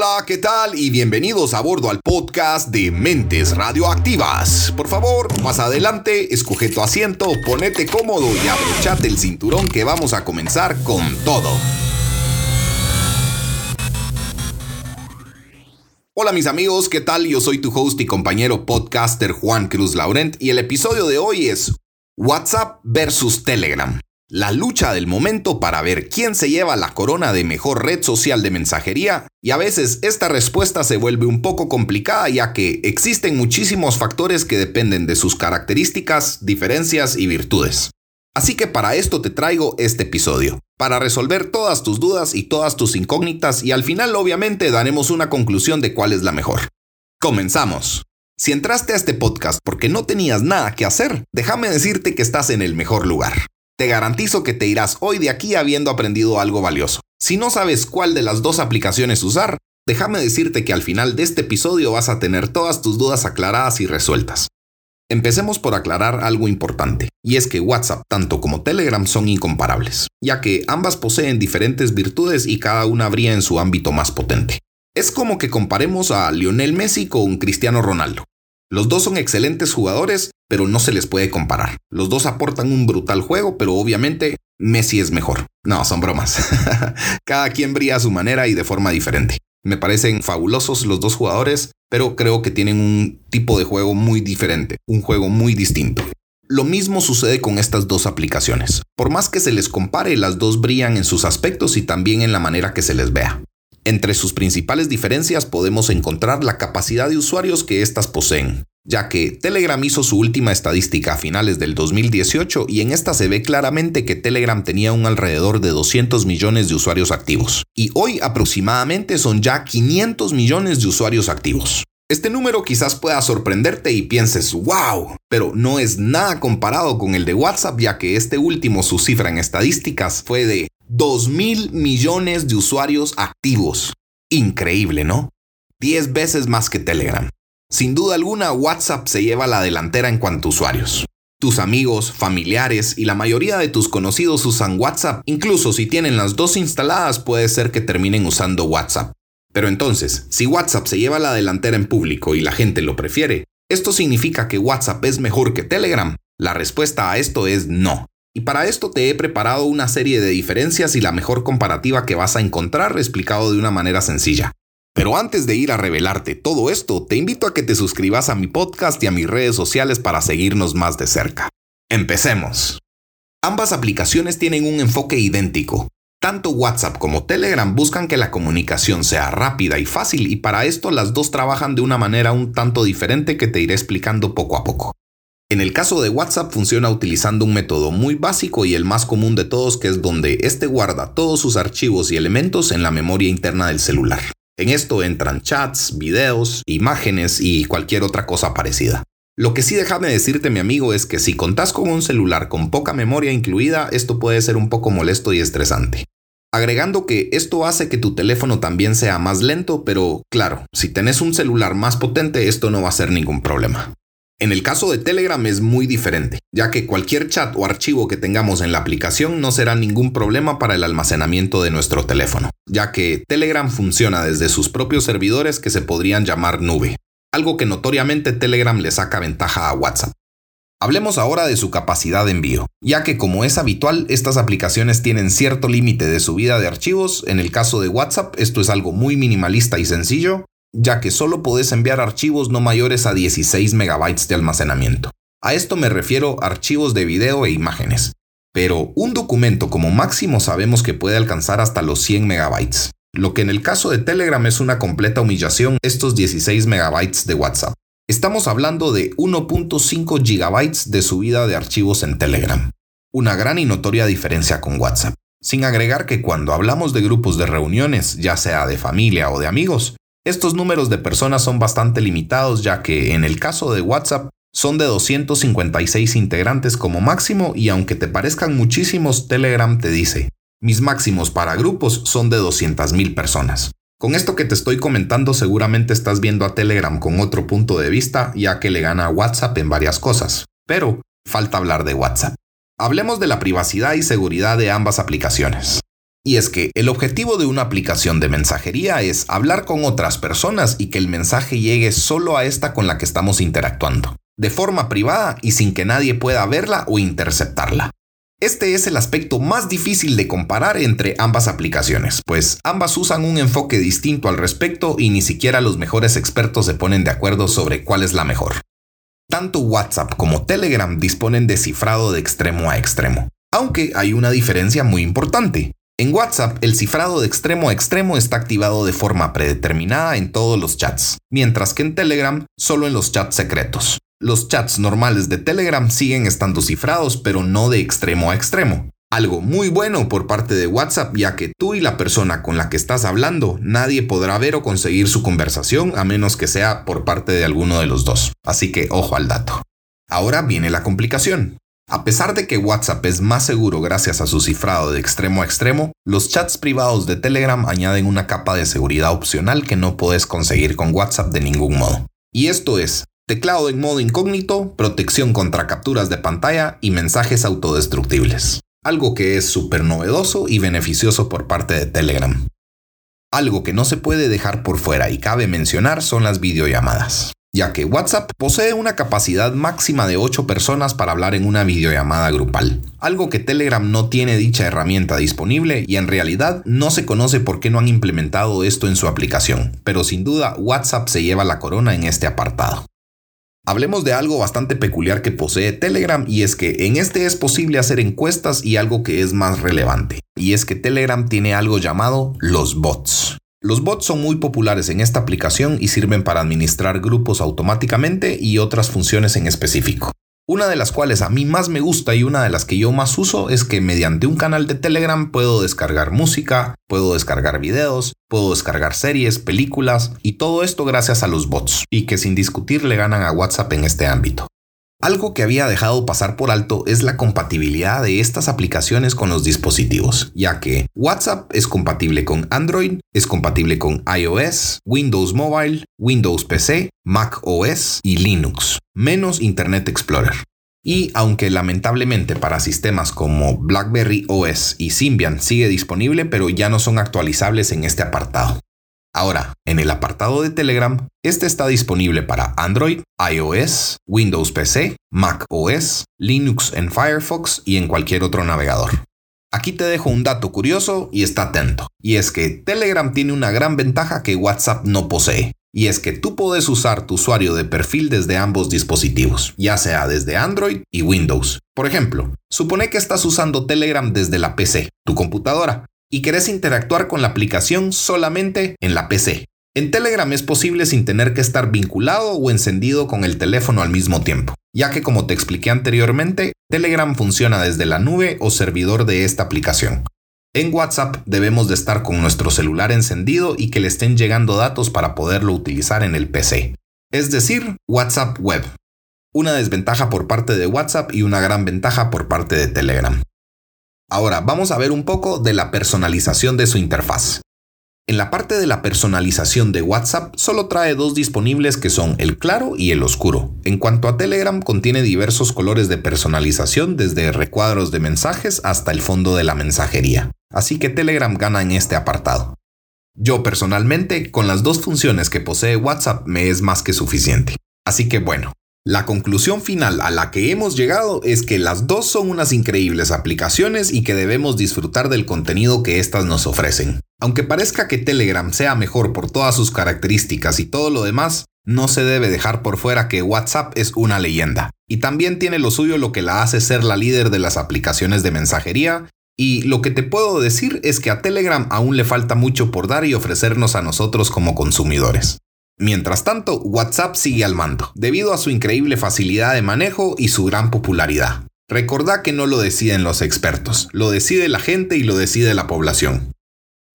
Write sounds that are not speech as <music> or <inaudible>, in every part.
Hola, ¿qué tal? Y bienvenidos a bordo al podcast de Mentes Radioactivas. Por favor, más adelante, escoge tu asiento, ponete cómodo y abrochate el cinturón que vamos a comenzar con todo. Hola mis amigos, ¿qué tal? Yo soy tu host y compañero podcaster Juan Cruz Laurent y el episodio de hoy es WhatsApp versus Telegram. La lucha del momento para ver quién se lleva la corona de mejor red social de mensajería y a veces esta respuesta se vuelve un poco complicada ya que existen muchísimos factores que dependen de sus características, diferencias y virtudes. Así que para esto te traigo este episodio, para resolver todas tus dudas y todas tus incógnitas y al final obviamente daremos una conclusión de cuál es la mejor. Comenzamos. Si entraste a este podcast porque no tenías nada que hacer, déjame decirte que estás en el mejor lugar. Te garantizo que te irás hoy de aquí habiendo aprendido algo valioso. Si no sabes cuál de las dos aplicaciones usar, déjame decirte que al final de este episodio vas a tener todas tus dudas aclaradas y resueltas. Empecemos por aclarar algo importante, y es que WhatsApp tanto como Telegram son incomparables, ya que ambas poseen diferentes virtudes y cada una brilla en su ámbito más potente. Es como que comparemos a Lionel Messi con Cristiano Ronaldo. Los dos son excelentes jugadores, pero no se les puede comparar. Los dos aportan un brutal juego, pero obviamente Messi es mejor. No, son bromas. <laughs> Cada quien brilla a su manera y de forma diferente. Me parecen fabulosos los dos jugadores, pero creo que tienen un tipo de juego muy diferente, un juego muy distinto. Lo mismo sucede con estas dos aplicaciones. Por más que se les compare, las dos brillan en sus aspectos y también en la manera que se les vea. Entre sus principales diferencias podemos encontrar la capacidad de usuarios que éstas poseen, ya que Telegram hizo su última estadística a finales del 2018 y en esta se ve claramente que Telegram tenía un alrededor de 200 millones de usuarios activos, y hoy aproximadamente son ya 500 millones de usuarios activos. Este número quizás pueda sorprenderte y pienses, wow, pero no es nada comparado con el de WhatsApp ya que este último su cifra en estadísticas fue de 2 mil millones de usuarios activos. Increíble, ¿no? 10 veces más que Telegram. Sin duda alguna, WhatsApp se lleva la delantera en cuanto a usuarios. Tus amigos, familiares y la mayoría de tus conocidos usan WhatsApp. Incluso si tienen las dos instaladas, puede ser que terminen usando WhatsApp. Pero entonces, si WhatsApp se lleva la delantera en público y la gente lo prefiere, ¿esto significa que WhatsApp es mejor que Telegram? La respuesta a esto es no. Y para esto te he preparado una serie de diferencias y la mejor comparativa que vas a encontrar explicado de una manera sencilla. Pero antes de ir a revelarte todo esto, te invito a que te suscribas a mi podcast y a mis redes sociales para seguirnos más de cerca. Empecemos. Ambas aplicaciones tienen un enfoque idéntico. Tanto WhatsApp como Telegram buscan que la comunicación sea rápida y fácil y para esto las dos trabajan de una manera un tanto diferente que te iré explicando poco a poco. En el caso de WhatsApp funciona utilizando un método muy básico y el más común de todos que es donde este guarda todos sus archivos y elementos en la memoria interna del celular. En esto entran chats, videos, imágenes y cualquier otra cosa parecida. Lo que sí déjame decirte mi amigo es que si contás con un celular con poca memoria incluida, esto puede ser un poco molesto y estresante. Agregando que esto hace que tu teléfono también sea más lento, pero claro, si tenés un celular más potente esto no va a ser ningún problema. En el caso de Telegram es muy diferente, ya que cualquier chat o archivo que tengamos en la aplicación no será ningún problema para el almacenamiento de nuestro teléfono, ya que Telegram funciona desde sus propios servidores que se podrían llamar nube, algo que notoriamente Telegram le saca ventaja a WhatsApp. Hablemos ahora de su capacidad de envío, ya que como es habitual, estas aplicaciones tienen cierto límite de subida de archivos, en el caso de WhatsApp esto es algo muy minimalista y sencillo, ya que solo podés enviar archivos no mayores a 16 megabytes de almacenamiento. A esto me refiero archivos de video e imágenes. Pero un documento como máximo sabemos que puede alcanzar hasta los 100 megabytes, lo que en el caso de Telegram es una completa humillación estos 16 megabytes de WhatsApp. Estamos hablando de 1.5 gigabytes de subida de archivos en Telegram. Una gran y notoria diferencia con WhatsApp. Sin agregar que cuando hablamos de grupos de reuniones, ya sea de familia o de amigos, estos números de personas son bastante limitados ya que en el caso de WhatsApp son de 256 integrantes como máximo y aunque te parezcan muchísimos, Telegram te dice, mis máximos para grupos son de 200.000 personas. Con esto que te estoy comentando seguramente estás viendo a Telegram con otro punto de vista ya que le gana a WhatsApp en varias cosas, pero falta hablar de WhatsApp. Hablemos de la privacidad y seguridad de ambas aplicaciones. Y es que el objetivo de una aplicación de mensajería es hablar con otras personas y que el mensaje llegue solo a esta con la que estamos interactuando, de forma privada y sin que nadie pueda verla o interceptarla. Este es el aspecto más difícil de comparar entre ambas aplicaciones, pues ambas usan un enfoque distinto al respecto y ni siquiera los mejores expertos se ponen de acuerdo sobre cuál es la mejor. Tanto WhatsApp como Telegram disponen de cifrado de extremo a extremo, aunque hay una diferencia muy importante. En WhatsApp, el cifrado de extremo a extremo está activado de forma predeterminada en todos los chats, mientras que en Telegram solo en los chats secretos. Los chats normales de Telegram siguen estando cifrados, pero no de extremo a extremo. Algo muy bueno por parte de WhatsApp, ya que tú y la persona con la que estás hablando nadie podrá ver o conseguir su conversación a menos que sea por parte de alguno de los dos. Así que ojo al dato. Ahora viene la complicación. A pesar de que WhatsApp es más seguro gracias a su cifrado de extremo a extremo, los chats privados de Telegram añaden una capa de seguridad opcional que no puedes conseguir con WhatsApp de ningún modo. Y esto es teclado en modo incógnito, protección contra capturas de pantalla y mensajes autodestructibles. Algo que es súper novedoso y beneficioso por parte de Telegram. Algo que no se puede dejar por fuera y cabe mencionar son las videollamadas ya que WhatsApp posee una capacidad máxima de 8 personas para hablar en una videollamada grupal, algo que Telegram no tiene dicha herramienta disponible y en realidad no se conoce por qué no han implementado esto en su aplicación, pero sin duda WhatsApp se lleva la corona en este apartado. Hablemos de algo bastante peculiar que posee Telegram y es que en este es posible hacer encuestas y algo que es más relevante, y es que Telegram tiene algo llamado los bots. Los bots son muy populares en esta aplicación y sirven para administrar grupos automáticamente y otras funciones en específico. Una de las cuales a mí más me gusta y una de las que yo más uso es que mediante un canal de Telegram puedo descargar música, puedo descargar videos, puedo descargar series, películas y todo esto gracias a los bots y que sin discutir le ganan a WhatsApp en este ámbito. Algo que había dejado pasar por alto es la compatibilidad de estas aplicaciones con los dispositivos, ya que WhatsApp es compatible con Android, es compatible con iOS, Windows Mobile, Windows PC, Mac OS y Linux, menos Internet Explorer. Y aunque lamentablemente para sistemas como BlackBerry OS y Symbian sigue disponible, pero ya no son actualizables en este apartado. Ahora, en el apartado de Telegram, este está disponible para Android, iOS, Windows PC, Mac OS, Linux en Firefox y en cualquier otro navegador. Aquí te dejo un dato curioso y está atento, y es que Telegram tiene una gran ventaja que WhatsApp no posee, y es que tú puedes usar tu usuario de perfil desde ambos dispositivos, ya sea desde Android y Windows. Por ejemplo, supone que estás usando Telegram desde la PC, tu computadora, y querés interactuar con la aplicación solamente en la PC. En Telegram es posible sin tener que estar vinculado o encendido con el teléfono al mismo tiempo, ya que como te expliqué anteriormente, Telegram funciona desde la nube o servidor de esta aplicación. En WhatsApp debemos de estar con nuestro celular encendido y que le estén llegando datos para poderlo utilizar en el PC, es decir, WhatsApp Web. Una desventaja por parte de WhatsApp y una gran ventaja por parte de Telegram. Ahora vamos a ver un poco de la personalización de su interfaz. En la parte de la personalización de WhatsApp solo trae dos disponibles que son el claro y el oscuro. En cuanto a Telegram contiene diversos colores de personalización desde recuadros de mensajes hasta el fondo de la mensajería. Así que Telegram gana en este apartado. Yo personalmente, con las dos funciones que posee WhatsApp me es más que suficiente. Así que bueno, la conclusión final a la que hemos llegado es que las dos son unas increíbles aplicaciones y que debemos disfrutar del contenido que éstas nos ofrecen. Aunque parezca que Telegram sea mejor por todas sus características y todo lo demás, no se debe dejar por fuera que WhatsApp es una leyenda. Y también tiene lo suyo lo que la hace ser la líder de las aplicaciones de mensajería. Y lo que te puedo decir es que a Telegram aún le falta mucho por dar y ofrecernos a nosotros como consumidores. Mientras tanto, WhatsApp sigue al mando, debido a su increíble facilidad de manejo y su gran popularidad. Recordá que no lo deciden los expertos, lo decide la gente y lo decide la población.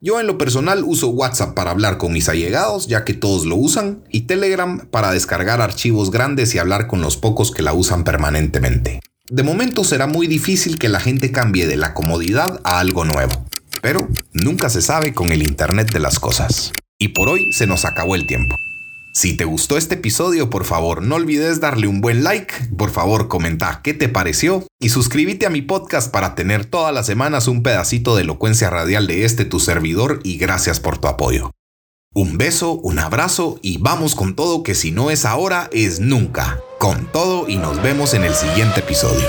Yo en lo personal uso WhatsApp para hablar con mis allegados, ya que todos lo usan, y Telegram para descargar archivos grandes y hablar con los pocos que la usan permanentemente. De momento será muy difícil que la gente cambie de la comodidad a algo nuevo, pero nunca se sabe con el Internet de las cosas. Y por hoy se nos acabó el tiempo. Si te gustó este episodio, por favor no olvides darle un buen like, por favor comenta qué te pareció y suscríbete a mi podcast para tener todas las semanas un pedacito de elocuencia radial de este tu servidor y gracias por tu apoyo. Un beso, un abrazo y vamos con todo que si no es ahora es nunca. Con todo y nos vemos en el siguiente episodio.